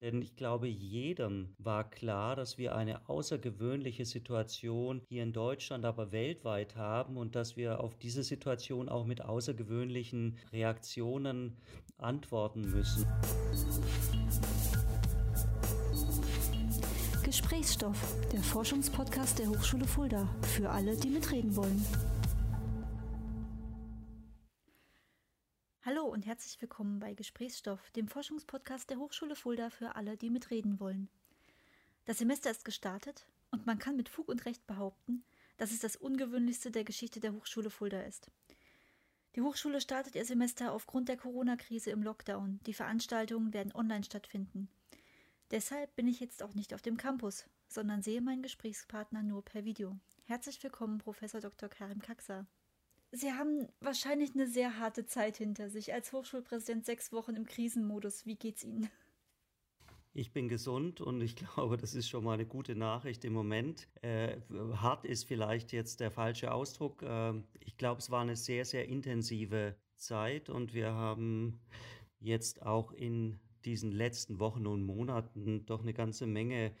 Denn ich glaube, jedem war klar, dass wir eine außergewöhnliche Situation hier in Deutschland, aber weltweit haben und dass wir auf diese Situation auch mit außergewöhnlichen Reaktionen antworten müssen. Gesprächsstoff, der Forschungspodcast der Hochschule Fulda, für alle, die mitreden wollen. Und herzlich willkommen bei Gesprächsstoff, dem Forschungspodcast der Hochschule Fulda für alle, die mitreden wollen. Das Semester ist gestartet und man kann mit Fug und Recht behaupten, dass es das ungewöhnlichste der Geschichte der Hochschule Fulda ist. Die Hochschule startet ihr Semester aufgrund der Corona-Krise im Lockdown. Die Veranstaltungen werden online stattfinden. Deshalb bin ich jetzt auch nicht auf dem Campus, sondern sehe meinen Gesprächspartner nur per Video. Herzlich willkommen, Professor Dr. Karim Kaksa. Sie haben wahrscheinlich eine sehr harte Zeit hinter sich. Als Hochschulpräsident sechs Wochen im Krisenmodus. Wie geht's Ihnen? Ich bin gesund und ich glaube, das ist schon mal eine gute Nachricht im Moment. Äh, hart ist vielleicht jetzt der falsche Ausdruck. Äh, ich glaube, es war eine sehr, sehr intensive Zeit und wir haben jetzt auch in diesen letzten Wochen und Monaten doch eine ganze Menge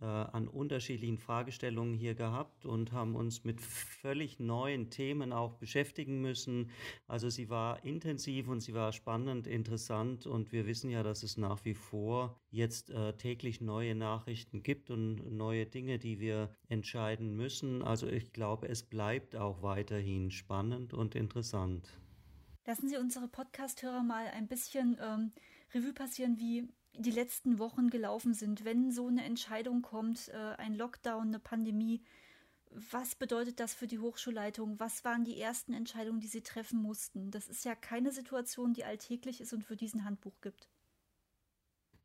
äh, an unterschiedlichen Fragestellungen hier gehabt und haben uns mit völlig neuen Themen auch beschäftigen müssen. Also sie war intensiv und sie war spannend, interessant und wir wissen ja, dass es nach wie vor jetzt äh, täglich neue Nachrichten gibt und neue Dinge, die wir entscheiden müssen. Also ich glaube, es bleibt auch weiterhin spannend und interessant. Lassen Sie unsere Podcast-Hörer mal ein bisschen ähm, Revue passieren, wie die letzten Wochen gelaufen sind. Wenn so eine Entscheidung kommt, äh, ein Lockdown, eine Pandemie, was bedeutet das für die Hochschulleitung? Was waren die ersten Entscheidungen, die Sie treffen mussten? Das ist ja keine Situation, die alltäglich ist und für diesen Handbuch gibt.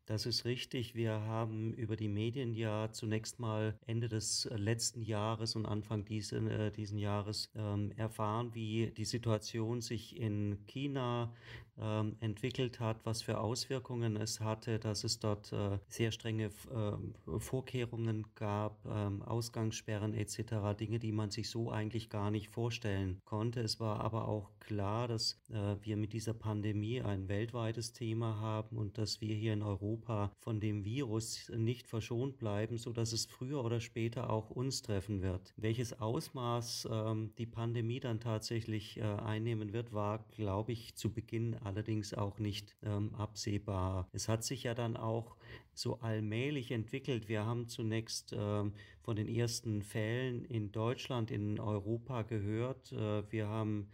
Das ist richtig. Wir haben über die Medien ja zunächst mal Ende des letzten Jahres und Anfang diesen, äh, diesen Jahres ähm, erfahren, wie die Situation sich in China ähm, entwickelt hat, was für Auswirkungen es hatte, dass es dort äh, sehr strenge äh, Vorkehrungen gab, ähm, Ausgangssperren etc., Dinge, die man sich so eigentlich gar nicht vorstellen konnte. Es war aber auch klar, dass äh, wir mit dieser Pandemie ein weltweites Thema haben und dass wir hier in Europa von dem Virus nicht verschont bleiben, so dass es früher oder später auch uns treffen wird. Welches Ausmaß ähm, die Pandemie dann tatsächlich äh, einnehmen wird, war, glaube ich, zu Beginn allerdings auch nicht ähm, absehbar. Es hat sich ja dann auch so allmählich entwickelt. Wir haben zunächst ähm, von den ersten Fällen in Deutschland, in Europa gehört. Äh, wir haben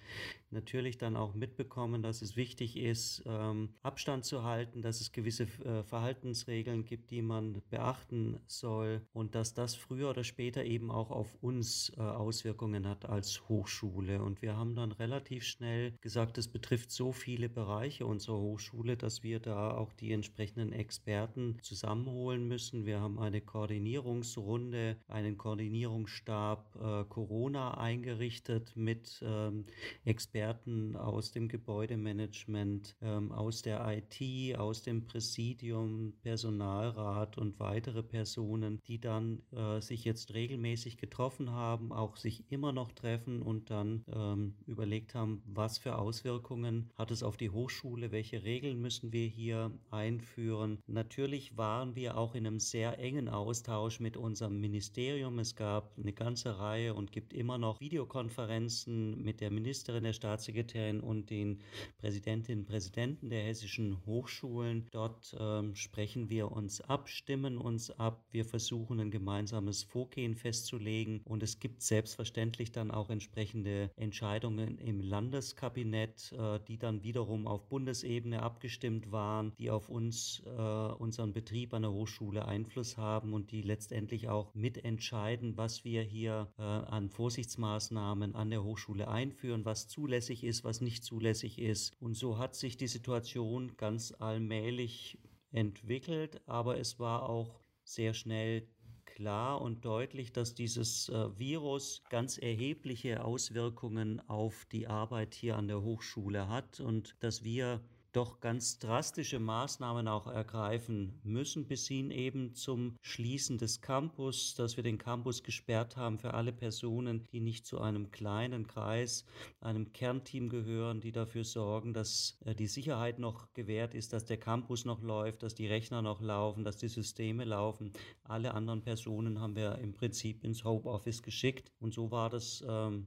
natürlich dann auch mitbekommen, dass es wichtig ist, ähm, Abstand zu halten, dass es gewisse äh, Verhaltensregeln gibt, die man beachten soll und dass das früher oder später eben auch auf uns äh, Auswirkungen hat als Hochschule. Und wir haben dann relativ schnell gesagt, es betrifft so viele Bereiche unserer Hochschule, dass wir da auch die entsprechenden Experten zusammenholen müssen. Wir haben eine Koordinierungsrunde, einen Koordinierungsstab äh, Corona eingerichtet mit ähm, Experten aus dem Gebäudemanagement, ähm, aus der IT, aus dem Präsidium, Personalrat und weitere Personen, die dann äh, sich jetzt regelmäßig getroffen haben, auch sich immer noch treffen und dann ähm, überlegt haben, was für Auswirkungen hat es auf die Hochschule, welche Regeln müssen wir hier einführen. Natürlich waren wir auch in einem sehr engen Austausch mit unserem Ministerium. Es gab eine ganze Reihe und gibt immer noch Videokonferenzen mit der Ministerin, der Staatssekretärin und den Präsidentinnen und Präsidenten der hessischen Hochschulen. Dort ähm, sprechen wir uns ab, stimmen uns ab, wir versuchen ein gemeinsames Vorgehen festzulegen und es gibt selbstverständlich dann auch entsprechende Entscheidungen im Landeskabinett, äh, die dann wiederum auf Bundesebene abgestimmt waren, die auf uns, äh, unseren Betrieb an der Hochschule Einfluss haben und die letztendlich auch mitentscheiden, was wir hier äh, an Vorsichtsmaßnahmen an der Hochschule einführen, was zulässig ist, was nicht zulässig ist. Und so hat sich die Situation ganz allmählich entwickelt, aber es war auch sehr schnell klar und deutlich, dass dieses äh, Virus ganz erhebliche Auswirkungen auf die Arbeit hier an der Hochschule hat und dass wir doch ganz drastische Maßnahmen auch ergreifen müssen, bis hin eben zum Schließen des Campus, dass wir den Campus gesperrt haben für alle Personen, die nicht zu einem kleinen Kreis, einem Kernteam gehören, die dafür sorgen, dass äh, die Sicherheit noch gewährt ist, dass der Campus noch läuft, dass die Rechner noch laufen, dass die Systeme laufen. Alle anderen Personen haben wir im Prinzip ins Homeoffice geschickt und so war das ähm,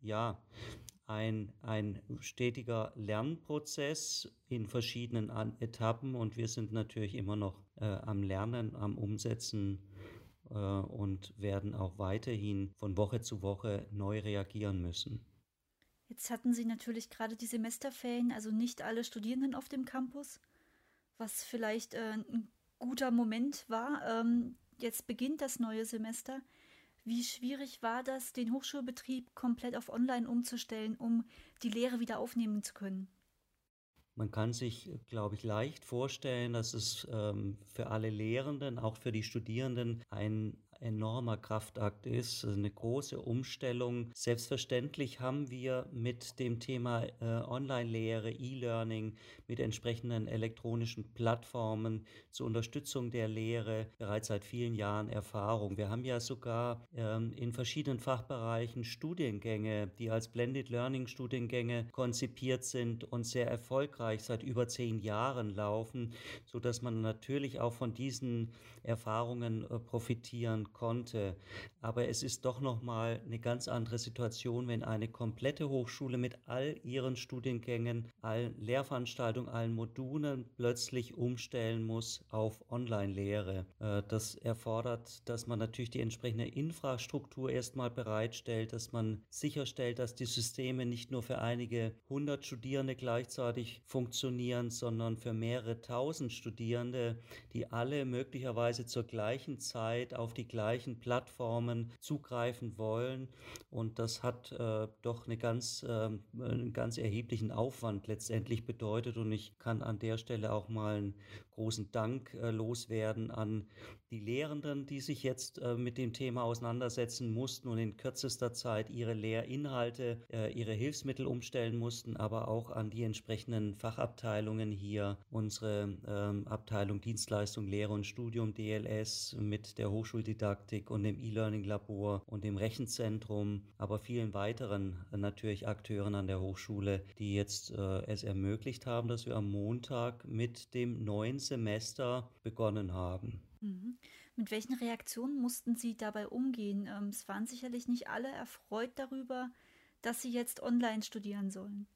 ja ein, ein stetiger Lernprozess in verschiedenen Etappen und wir sind natürlich immer noch äh, am Lernen, am Umsetzen äh, und werden auch weiterhin von Woche zu Woche neu reagieren müssen. Jetzt hatten Sie natürlich gerade die Semesterferien, also nicht alle Studierenden auf dem Campus, was vielleicht äh, ein guter Moment war. Ähm, jetzt beginnt das neue Semester. Wie schwierig war das, den Hochschulbetrieb komplett auf Online umzustellen, um die Lehre wieder aufnehmen zu können? Man kann sich, glaube ich, leicht vorstellen, dass es ähm, für alle Lehrenden, auch für die Studierenden, ein enormer Kraftakt ist, eine große Umstellung. Selbstverständlich haben wir mit dem Thema äh, Online-Lehre, E-Learning, mit entsprechenden elektronischen Plattformen zur Unterstützung der Lehre bereits seit vielen Jahren Erfahrung. Wir haben ja sogar ähm, in verschiedenen Fachbereichen Studiengänge, die als Blended Learning Studiengänge konzipiert sind und sehr erfolgreich seit über zehn Jahren laufen, so dass man natürlich auch von diesen Erfahrungen äh, profitieren konnte. Aber es ist doch noch mal eine ganz andere Situation, wenn eine komplette Hochschule mit all ihren Studiengängen, allen Lehrveranstaltungen, allen Modulen plötzlich umstellen muss auf Online-Lehre. Äh, das erfordert, dass man natürlich die entsprechende Infrastruktur erstmal bereitstellt, dass man sicherstellt, dass die Systeme nicht nur für einige hundert Studierende gleichzeitig funktionieren, sondern für mehrere tausend Studierende, die alle möglicherweise zur gleichen Zeit auf die gleichen Plattformen zugreifen wollen. Und das hat äh, doch eine ganz, äh, einen ganz erheblichen Aufwand letztendlich bedeutet. Und ich kann an der Stelle auch mal einen großen Dank äh, loswerden an die Lehrenden, die sich jetzt äh, mit dem Thema auseinandersetzen mussten und in kürzester Zeit ihre Lehrinhalte, äh, ihre Hilfsmittel umstellen mussten, aber auch an die entsprechenden Fachabteilungen hier, unsere ähm, Abteilung Dienstleistung, Lehre und Studium DLS mit der Hochschuldidaktik Didaktik und dem E-Learning-Labor und dem Rechenzentrum, aber vielen weiteren äh, natürlich Akteuren an der Hochschule, die jetzt äh, es ermöglicht haben, dass wir am Montag mit dem neuen Semester begonnen haben. Mhm. Mit welchen Reaktionen mussten Sie dabei umgehen? Ähm, es waren sicherlich nicht alle erfreut darüber, dass Sie jetzt online studieren sollen.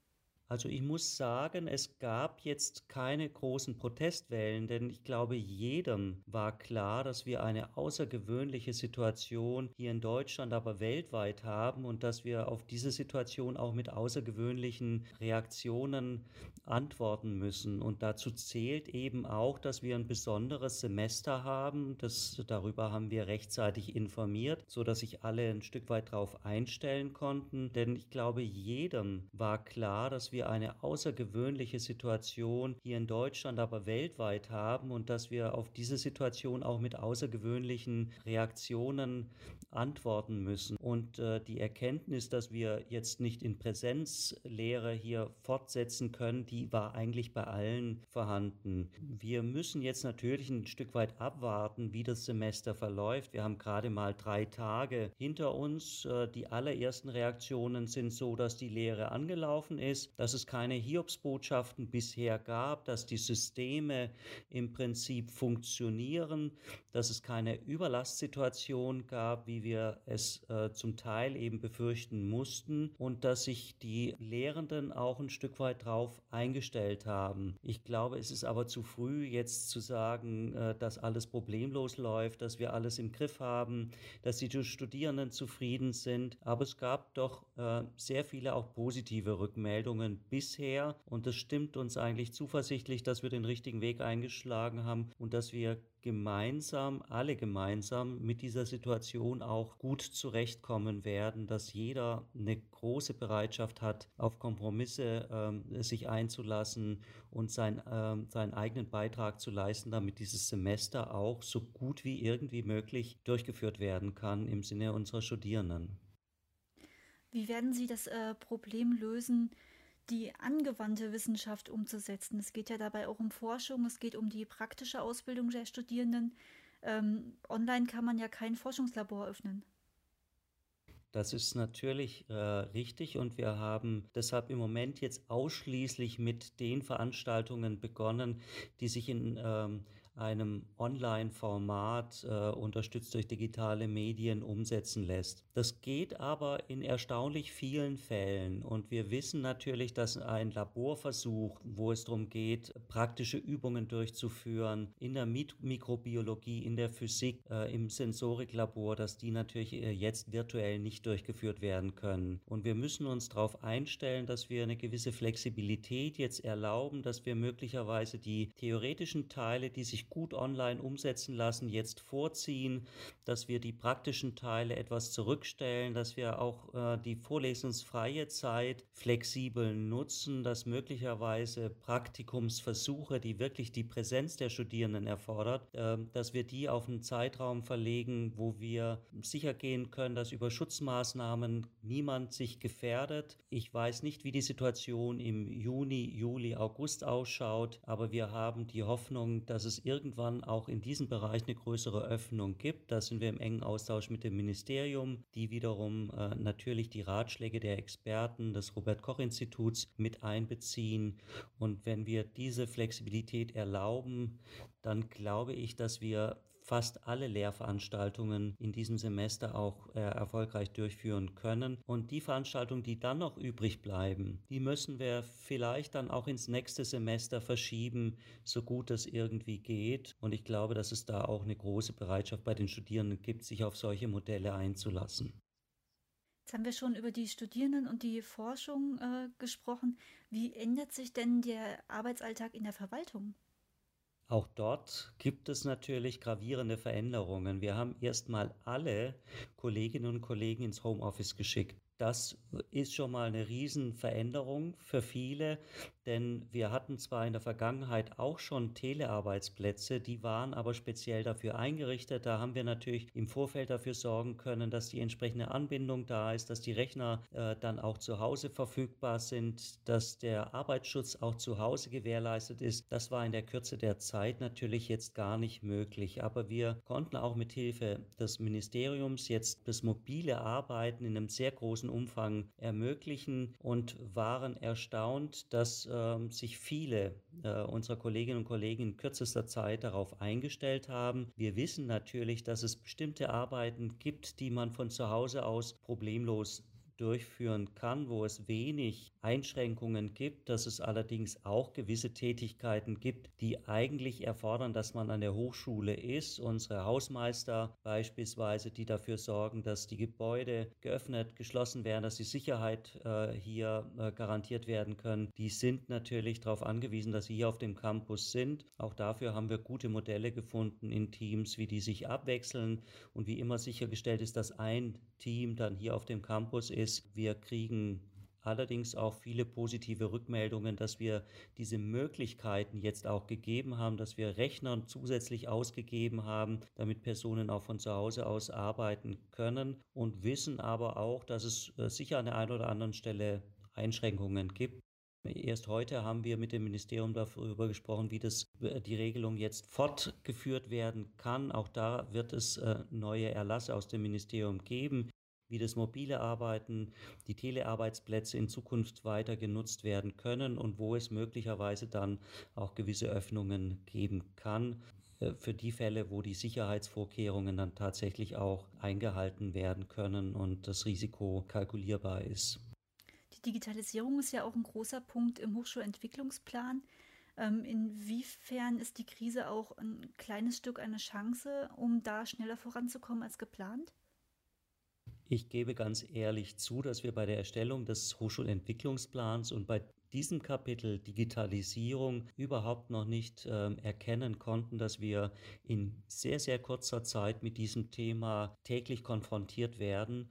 Also ich muss sagen, es gab jetzt keine großen Protestwellen, denn ich glaube, jedem war klar, dass wir eine außergewöhnliche Situation hier in Deutschland, aber weltweit haben und dass wir auf diese Situation auch mit außergewöhnlichen Reaktionen antworten müssen. Und dazu zählt eben auch, dass wir ein besonderes Semester haben. Das, darüber haben wir rechtzeitig informiert, so dass sich alle ein Stück weit darauf einstellen konnten. Denn ich glaube, jedem war klar, dass wir eine außergewöhnliche Situation hier in Deutschland, aber weltweit haben und dass wir auf diese Situation auch mit außergewöhnlichen Reaktionen antworten müssen. Und äh, die Erkenntnis, dass wir jetzt nicht in Präsenzlehre hier fortsetzen können, die war eigentlich bei allen vorhanden. Wir müssen jetzt natürlich ein Stück weit abwarten, wie das Semester verläuft. Wir haben gerade mal drei Tage hinter uns. Äh, die allerersten Reaktionen sind so, dass die Lehre angelaufen ist, dass es keine Hiobsbotschaften bisher gab, dass die Systeme im Prinzip funktionieren, dass es keine Überlastsituation gab, wie wir es äh, zum Teil eben befürchten mussten und dass sich die Lehrenden auch ein Stück weit drauf eingestellt haben. Ich glaube, es ist aber zu früh jetzt zu sagen, äh, dass alles problemlos läuft, dass wir alles im Griff haben, dass die Studierenden zufrieden sind. Aber es gab doch äh, sehr viele auch positive Rückmeldungen bisher und das stimmt uns eigentlich zuversichtlich, dass wir den richtigen Weg eingeschlagen haben und dass wir gemeinsam, alle gemeinsam mit dieser Situation auch gut zurechtkommen werden, dass jeder eine große Bereitschaft hat, auf Kompromisse ähm, sich einzulassen und sein, ähm, seinen eigenen Beitrag zu leisten, damit dieses Semester auch so gut wie irgendwie möglich durchgeführt werden kann im Sinne unserer Studierenden. Wie werden Sie das äh, Problem lösen, die angewandte Wissenschaft umzusetzen. Es geht ja dabei auch um Forschung, es geht um die praktische Ausbildung der Studierenden. Ähm, online kann man ja kein Forschungslabor öffnen. Das ist natürlich äh, richtig und wir haben deshalb im Moment jetzt ausschließlich mit den Veranstaltungen begonnen, die sich in ähm, einem Online-Format, äh, unterstützt durch digitale Medien, umsetzen lässt. Das geht aber in erstaunlich vielen Fällen. Und wir wissen natürlich, dass ein Laborversuch, wo es darum geht, praktische Übungen durchzuführen, in der Mikrobiologie, in der Physik, äh, im Sensoriklabor, dass die natürlich äh, jetzt virtuell nicht durchgeführt werden können. Und wir müssen uns darauf einstellen, dass wir eine gewisse Flexibilität jetzt erlauben, dass wir möglicherweise die theoretischen Teile, die sich gut online umsetzen lassen, jetzt vorziehen, dass wir die praktischen Teile etwas zurückstellen, dass wir auch äh, die vorlesungsfreie Zeit flexibel nutzen, dass möglicherweise Praktikumsversuche, die wirklich die Präsenz der Studierenden erfordert, äh, dass wir die auf einen Zeitraum verlegen, wo wir sicher gehen können, dass über Schutzmaßnahmen niemand sich gefährdet. Ich weiß nicht, wie die Situation im Juni, Juli, August ausschaut, aber wir haben die Hoffnung, dass es irgendwie irgendwann auch in diesem Bereich eine größere Öffnung gibt. Da sind wir im engen Austausch mit dem Ministerium, die wiederum äh, natürlich die Ratschläge der Experten des Robert Koch Instituts mit einbeziehen. Und wenn wir diese Flexibilität erlauben, dann glaube ich, dass wir fast alle Lehrveranstaltungen in diesem Semester auch äh, erfolgreich durchführen können. Und die Veranstaltungen, die dann noch übrig bleiben, die müssen wir vielleicht dann auch ins nächste Semester verschieben, so gut es irgendwie geht. Und ich glaube, dass es da auch eine große Bereitschaft bei den Studierenden gibt, sich auf solche Modelle einzulassen. Jetzt haben wir schon über die Studierenden und die Forschung äh, gesprochen. Wie ändert sich denn der Arbeitsalltag in der Verwaltung? Auch dort gibt es natürlich gravierende Veränderungen. Wir haben erstmal alle Kolleginnen und Kollegen ins Homeoffice geschickt. Das ist schon mal eine Riesenveränderung für viele, denn wir hatten zwar in der Vergangenheit auch schon Telearbeitsplätze, die waren aber speziell dafür eingerichtet. Da haben wir natürlich im Vorfeld dafür sorgen können, dass die entsprechende Anbindung da ist, dass die Rechner äh, dann auch zu Hause verfügbar sind, dass der Arbeitsschutz auch zu Hause gewährleistet ist. Das war in der Kürze der Zeit natürlich jetzt gar nicht möglich, aber wir konnten auch mit Hilfe des Ministeriums jetzt das mobile Arbeiten in einem sehr großen großen Umfang ermöglichen und waren erstaunt, dass äh, sich viele äh, unserer Kolleginnen und Kollegen in kürzester Zeit darauf eingestellt haben. Wir wissen natürlich, dass es bestimmte Arbeiten gibt, die man von zu Hause aus problemlos durchführen kann, wo es wenig Einschränkungen gibt, dass es allerdings auch gewisse Tätigkeiten gibt, die eigentlich erfordern, dass man an der Hochschule ist. Unsere Hausmeister beispielsweise, die dafür sorgen, dass die Gebäude geöffnet, geschlossen werden, dass die Sicherheit äh, hier äh, garantiert werden können, die sind natürlich darauf angewiesen, dass sie hier auf dem Campus sind. Auch dafür haben wir gute Modelle gefunden in Teams, wie die sich abwechseln und wie immer sichergestellt ist, dass ein Team dann hier auf dem Campus ist. Wir kriegen allerdings auch viele positive Rückmeldungen, dass wir diese Möglichkeiten jetzt auch gegeben haben, dass wir Rechner zusätzlich ausgegeben haben, damit Personen auch von zu Hause aus arbeiten können und wissen aber auch, dass es äh, sicher an der einen oder anderen Stelle Einschränkungen gibt. Erst heute haben wir mit dem Ministerium darüber gesprochen, wie das, äh, die Regelung jetzt fortgeführt werden kann. Auch da wird es äh, neue Erlasse aus dem Ministerium geben, wie das mobile Arbeiten, die Telearbeitsplätze in Zukunft weiter genutzt werden können und wo es möglicherweise dann auch gewisse Öffnungen geben kann äh, für die Fälle, wo die Sicherheitsvorkehrungen dann tatsächlich auch eingehalten werden können und das Risiko kalkulierbar ist. Die Digitalisierung ist ja auch ein großer Punkt im Hochschulentwicklungsplan. Ähm, inwiefern ist die Krise auch ein kleines Stück eine Chance, um da schneller voranzukommen als geplant? Ich gebe ganz ehrlich zu, dass wir bei der Erstellung des Hochschulentwicklungsplans und bei diesem Kapitel Digitalisierung überhaupt noch nicht äh, erkennen konnten, dass wir in sehr, sehr kurzer Zeit mit diesem Thema täglich konfrontiert werden.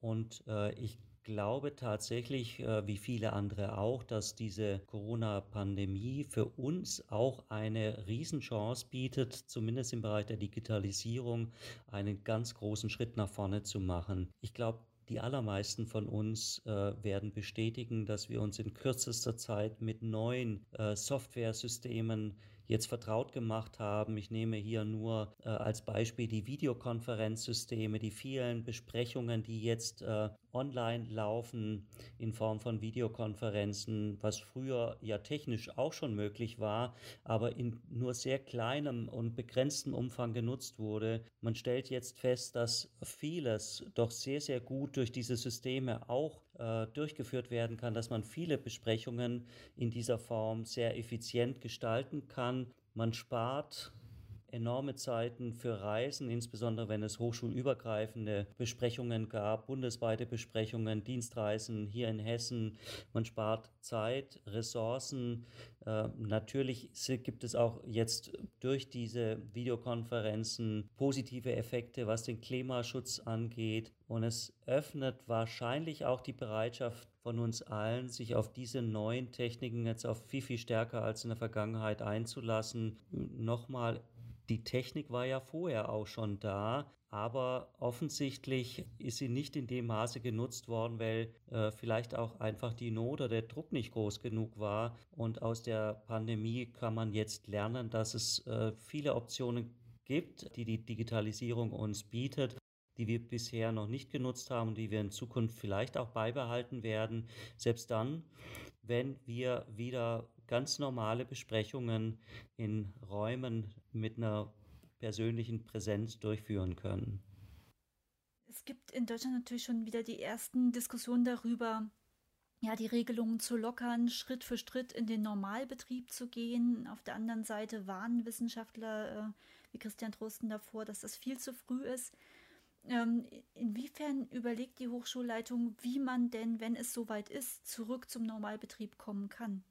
Und äh, ich glaube tatsächlich, äh, wie viele andere auch, dass diese Corona-Pandemie für uns auch eine Riesenchance bietet, zumindest im Bereich der Digitalisierung einen ganz großen Schritt nach vorne zu machen. Ich glaube, die allermeisten von uns äh, werden bestätigen, dass wir uns in kürzester Zeit mit neuen äh, Softwaresystemen jetzt vertraut gemacht haben. Ich nehme hier nur äh, als Beispiel die Videokonferenzsysteme, die vielen Besprechungen, die jetzt äh, online laufen in Form von Videokonferenzen, was früher ja technisch auch schon möglich war, aber in nur sehr kleinem und begrenztem Umfang genutzt wurde. Man stellt jetzt fest, dass vieles doch sehr, sehr gut durch diese Systeme auch äh, durchgeführt werden kann, dass man viele Besprechungen in dieser Form sehr effizient gestalten kann. Man spart enorme Zeiten für Reisen, insbesondere wenn es hochschulübergreifende Besprechungen gab, bundesweite Besprechungen, Dienstreisen hier in Hessen. Man spart Zeit, Ressourcen. Äh, natürlich gibt es auch jetzt durch diese Videokonferenzen positive Effekte, was den Klimaschutz angeht. Und es öffnet wahrscheinlich auch die Bereitschaft von uns allen, sich auf diese neuen Techniken jetzt auch viel, viel stärker als in der Vergangenheit einzulassen. Nochmal die Technik war ja vorher auch schon da, aber offensichtlich ist sie nicht in dem Maße genutzt worden, weil äh, vielleicht auch einfach die Not oder der Druck nicht groß genug war. Und aus der Pandemie kann man jetzt lernen, dass es äh, viele Optionen gibt, die die Digitalisierung uns bietet die wir bisher noch nicht genutzt haben die wir in Zukunft vielleicht auch beibehalten werden. Selbst dann, wenn wir wieder ganz normale Besprechungen in Räumen mit einer persönlichen Präsenz durchführen können. Es gibt in Deutschland natürlich schon wieder die ersten Diskussionen darüber, ja, die Regelungen zu lockern, Schritt für Schritt in den Normalbetrieb zu gehen. Auf der anderen Seite warnen Wissenschaftler äh, wie Christian Drosten davor, dass das viel zu früh ist. Ähm, inwiefern überlegt die Hochschulleitung, wie man denn, wenn es soweit ist, zurück zum Normalbetrieb kommen kann?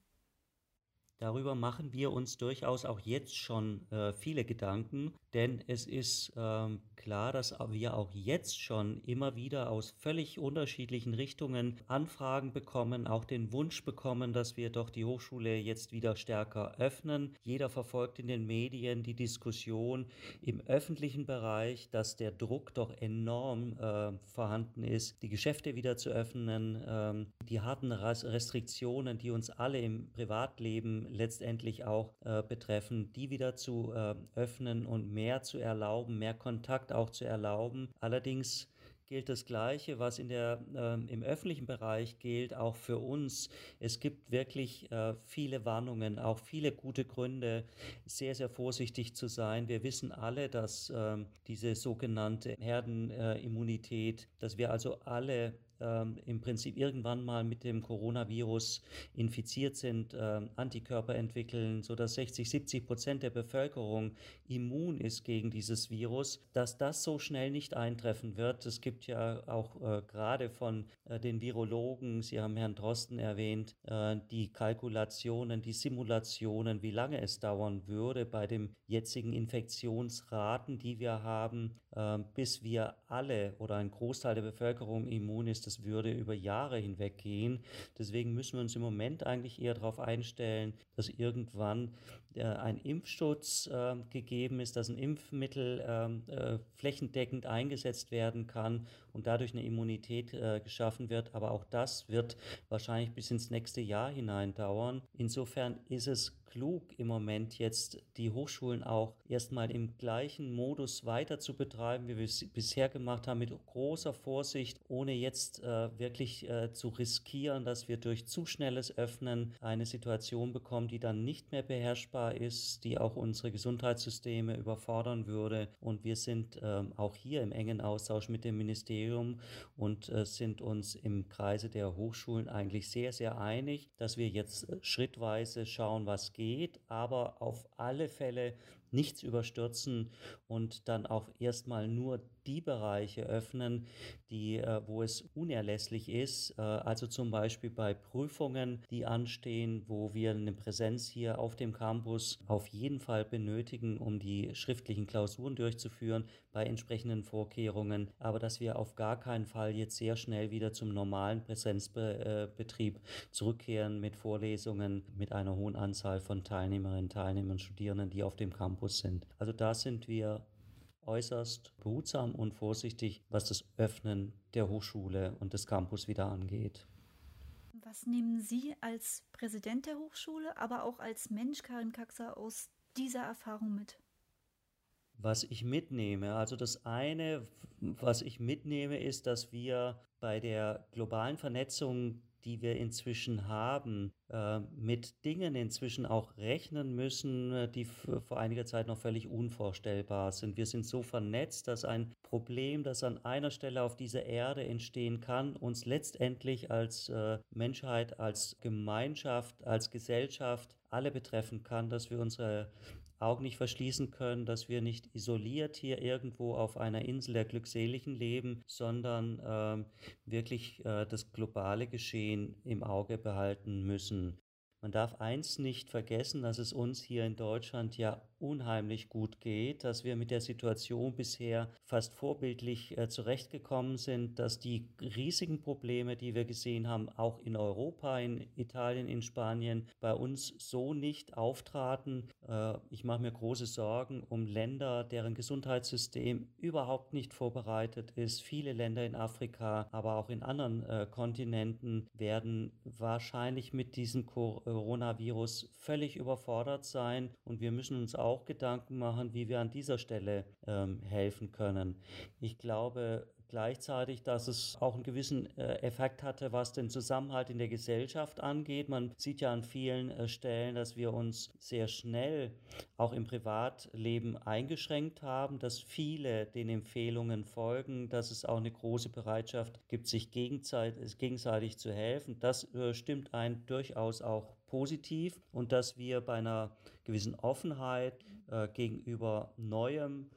Darüber machen wir uns durchaus auch jetzt schon äh, viele Gedanken, denn es ist ähm, klar, dass wir auch jetzt schon immer wieder aus völlig unterschiedlichen Richtungen Anfragen bekommen, auch den Wunsch bekommen, dass wir doch die Hochschule jetzt wieder stärker öffnen. Jeder verfolgt in den Medien die Diskussion im öffentlichen Bereich, dass der Druck doch enorm äh, vorhanden ist, die Geschäfte wieder zu öffnen, äh, die harten Restriktionen, die uns alle im Privatleben letztendlich auch äh, betreffen, die wieder zu äh, öffnen und mehr zu erlauben, mehr Kontakt auch zu erlauben. Allerdings gilt das Gleiche, was in der, äh, im öffentlichen Bereich gilt, auch für uns. Es gibt wirklich äh, viele Warnungen, auch viele gute Gründe, sehr, sehr vorsichtig zu sein. Wir wissen alle, dass äh, diese sogenannte Herdenimmunität, dass wir also alle ähm, im Prinzip irgendwann mal mit dem Coronavirus infiziert sind, äh, Antikörper entwickeln, sodass 60, 70 Prozent der Bevölkerung immun ist gegen dieses Virus, dass das so schnell nicht eintreffen wird. Es gibt ja auch äh, gerade von äh, den Virologen, Sie haben Herrn Drosten erwähnt, äh, die Kalkulationen, die Simulationen, wie lange es dauern würde bei den jetzigen Infektionsraten, die wir haben, äh, bis wir alle oder ein Großteil der Bevölkerung immun ist das würde über Jahre hinweg gehen. Deswegen müssen wir uns im Moment eigentlich eher darauf einstellen, dass irgendwann ein Impfschutz äh, gegeben ist, dass ein Impfmittel ähm, äh, flächendeckend eingesetzt werden kann und dadurch eine Immunität äh, geschaffen wird. Aber auch das wird wahrscheinlich bis ins nächste Jahr hinein dauern. Insofern ist es klug im Moment jetzt die Hochschulen auch erstmal im gleichen Modus weiter zu betreiben, wie wir es bisher gemacht haben, mit großer Vorsicht, ohne jetzt äh, wirklich äh, zu riskieren, dass wir durch zu schnelles Öffnen eine Situation bekommen, die dann nicht mehr beherrschbar ist, die auch unsere Gesundheitssysteme überfordern würde. Und wir sind äh, auch hier im engen Austausch mit dem Ministerium und äh, sind uns im Kreise der Hochschulen eigentlich sehr, sehr einig, dass wir jetzt äh, schrittweise schauen, was geht, aber auf alle Fälle nichts überstürzen und dann auch erstmal nur die Bereiche öffnen, die, äh, wo es unerlässlich ist. Äh, also zum Beispiel bei Prüfungen, die anstehen, wo wir eine Präsenz hier auf dem Campus auf jeden Fall benötigen, um die schriftlichen Klausuren durchzuführen, bei entsprechenden Vorkehrungen. Aber dass wir auf gar keinen Fall jetzt sehr schnell wieder zum normalen Präsenzbetrieb zurückkehren mit Vorlesungen mit einer hohen Anzahl von Teilnehmerinnen, Teilnehmern, Studierenden, die auf dem Campus sind. Also da sind wir äußerst behutsam und vorsichtig, was das Öffnen der Hochschule und des Campus wieder angeht. Was nehmen Sie als Präsident der Hochschule, aber auch als Mensch, Karin Kaxer, aus dieser Erfahrung mit? Was ich mitnehme, also das eine, was ich mitnehme, ist, dass wir bei der globalen Vernetzung die wir inzwischen haben, mit Dingen inzwischen auch rechnen müssen, äh, die vor einiger Zeit noch völlig unvorstellbar sind. Wir sind so vernetzt, dass ein Problem, das an einer Stelle auf dieser Erde entstehen kann, uns letztendlich als äh, Menschheit, als Gemeinschaft, als Gesellschaft alle betreffen kann, dass wir unsere Augen nicht verschließen können, dass wir nicht isoliert hier irgendwo auf einer Insel der Glückseligen leben, sondern äh, wirklich äh, das globale Geschehen im Auge behalten müssen. Man darf eins nicht vergessen, dass es uns hier in Deutschland ja unheimlich gut geht, dass wir mit der Situation bisher fast vorbildlich äh, zurechtgekommen sind, dass die riesigen Probleme, die wir gesehen haben, auch in Europa, in Italien, in Spanien, bei uns so nicht auftraten. Äh, ich mache mir große Sorgen um Länder, deren Gesundheitssystem überhaupt nicht vorbereitet ist. Viele Länder in Afrika, aber auch in anderen äh, Kontinenten werden wahrscheinlich mit diesem Coronavirus völlig überfordert sein und wir müssen uns auch auch Gedanken machen, wie wir an dieser Stelle ähm, helfen können. Ich glaube, gleichzeitig, dass es auch einen gewissen äh, Effekt hatte, was den Zusammenhalt in der Gesellschaft angeht. Man sieht ja an vielen äh, Stellen, dass wir uns sehr schnell auch im Privatleben eingeschränkt haben, dass viele den Empfehlungen folgen, dass es auch eine große Bereitschaft gibt, sich gegenseitig, gegenseitig zu helfen. Das äh, stimmt einen durchaus auch positiv und dass wir bei einer gewissen Offenheit äh, gegenüber Neuem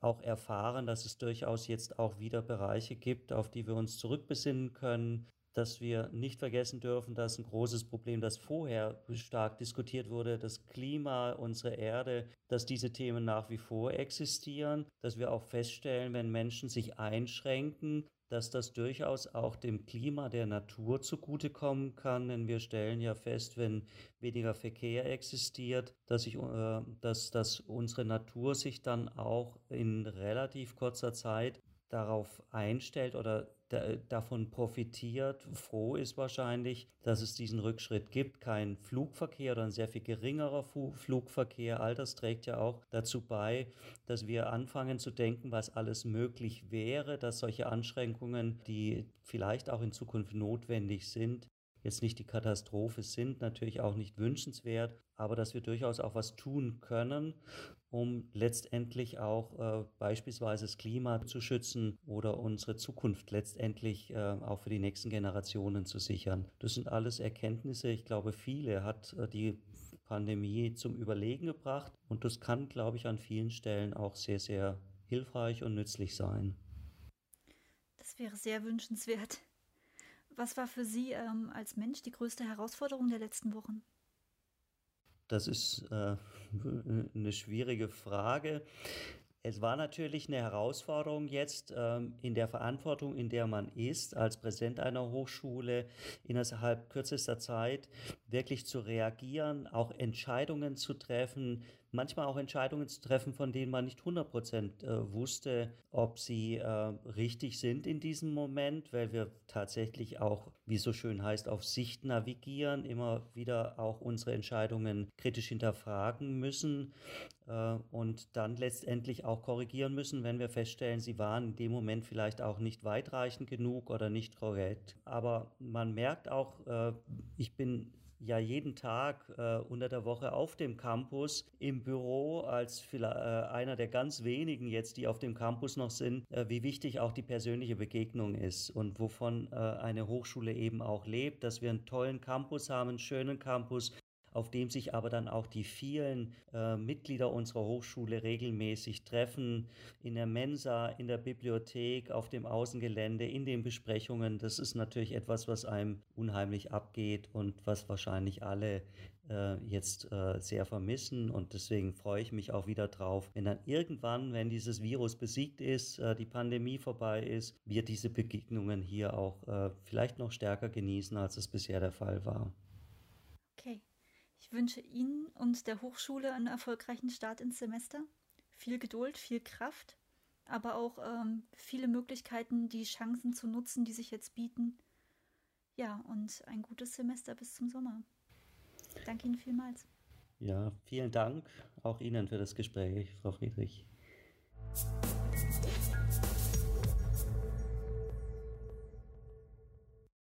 auch erfahren, dass es durchaus jetzt auch wieder Bereiche gibt, auf die wir uns zurückbesinnen können, dass wir nicht vergessen dürfen, dass ein großes Problem, das vorher stark diskutiert wurde, das Klima, unsere Erde, dass diese Themen nach wie vor existieren, dass wir auch feststellen, wenn Menschen sich einschränken, dass das durchaus auch dem Klima der Natur zugutekommen kann, denn wir stellen ja fest, wenn weniger Verkehr existiert, dass, ich, äh, dass, dass unsere Natur sich dann auch in relativ kurzer Zeit darauf einstellt oder da, davon profitiert, froh ist wahrscheinlich, dass es diesen Rückschritt gibt. Kein Flugverkehr oder ein sehr viel geringerer Fu Flugverkehr. All das trägt ja auch dazu bei, dass wir anfangen zu denken, was alles möglich wäre, dass solche Anschränkungen, die vielleicht auch in Zukunft notwendig sind, jetzt nicht die Katastrophe sind, natürlich auch nicht wünschenswert, aber dass wir durchaus auch was tun können, um letztendlich auch äh, beispielsweise das Klima zu schützen oder unsere Zukunft letztendlich äh, auch für die nächsten Generationen zu sichern. Das sind alles Erkenntnisse, ich glaube, viele hat äh, die Pandemie zum Überlegen gebracht und das kann, glaube ich, an vielen Stellen auch sehr, sehr hilfreich und nützlich sein. Das wäre sehr wünschenswert. Was war für Sie ähm, als Mensch die größte Herausforderung der letzten Wochen? Das ist äh, eine schwierige Frage. Es war natürlich eine Herausforderung jetzt ähm, in der Verantwortung, in der man ist, als Präsident einer Hochschule innerhalb kürzester Zeit wirklich zu reagieren, auch Entscheidungen zu treffen, manchmal auch Entscheidungen zu treffen, von denen man nicht 100 Prozent äh, wusste, ob sie äh, richtig sind in diesem Moment, weil wir tatsächlich auch, wie es so schön heißt, auf Sicht navigieren, immer wieder auch unsere Entscheidungen kritisch hinterfragen müssen äh, und dann letztendlich auch korrigieren müssen, wenn wir feststellen, sie waren in dem Moment vielleicht auch nicht weitreichend genug oder nicht korrekt. Aber man merkt auch, ich bin ja jeden Tag äh, unter der Woche auf dem Campus im Büro als äh, einer der ganz wenigen jetzt, die auf dem Campus noch sind, äh, wie wichtig auch die persönliche Begegnung ist und wovon äh, eine Hochschule eben auch lebt, dass wir einen tollen Campus haben, einen schönen Campus, auf dem sich aber dann auch die vielen äh, Mitglieder unserer Hochschule regelmäßig treffen, in der Mensa, in der Bibliothek, auf dem Außengelände, in den Besprechungen. Das ist natürlich etwas, was einem unheimlich abgeht und was wahrscheinlich alle äh, jetzt äh, sehr vermissen. Und deswegen freue ich mich auch wieder drauf, wenn dann irgendwann, wenn dieses Virus besiegt ist, äh, die Pandemie vorbei ist, wir diese Begegnungen hier auch äh, vielleicht noch stärker genießen, als es bisher der Fall war. Ich wünsche Ihnen und der Hochschule einen erfolgreichen Start ins Semester. Viel Geduld, viel Kraft aber auch ähm, viele Möglichkeiten, die Chancen zu nutzen, die sich jetzt bieten. Ja, und ein gutes Semester bis zum Sommer. Danke Ihnen vielmals. Ja, vielen Dank auch Ihnen für das Gespräch, Frau Friedrich.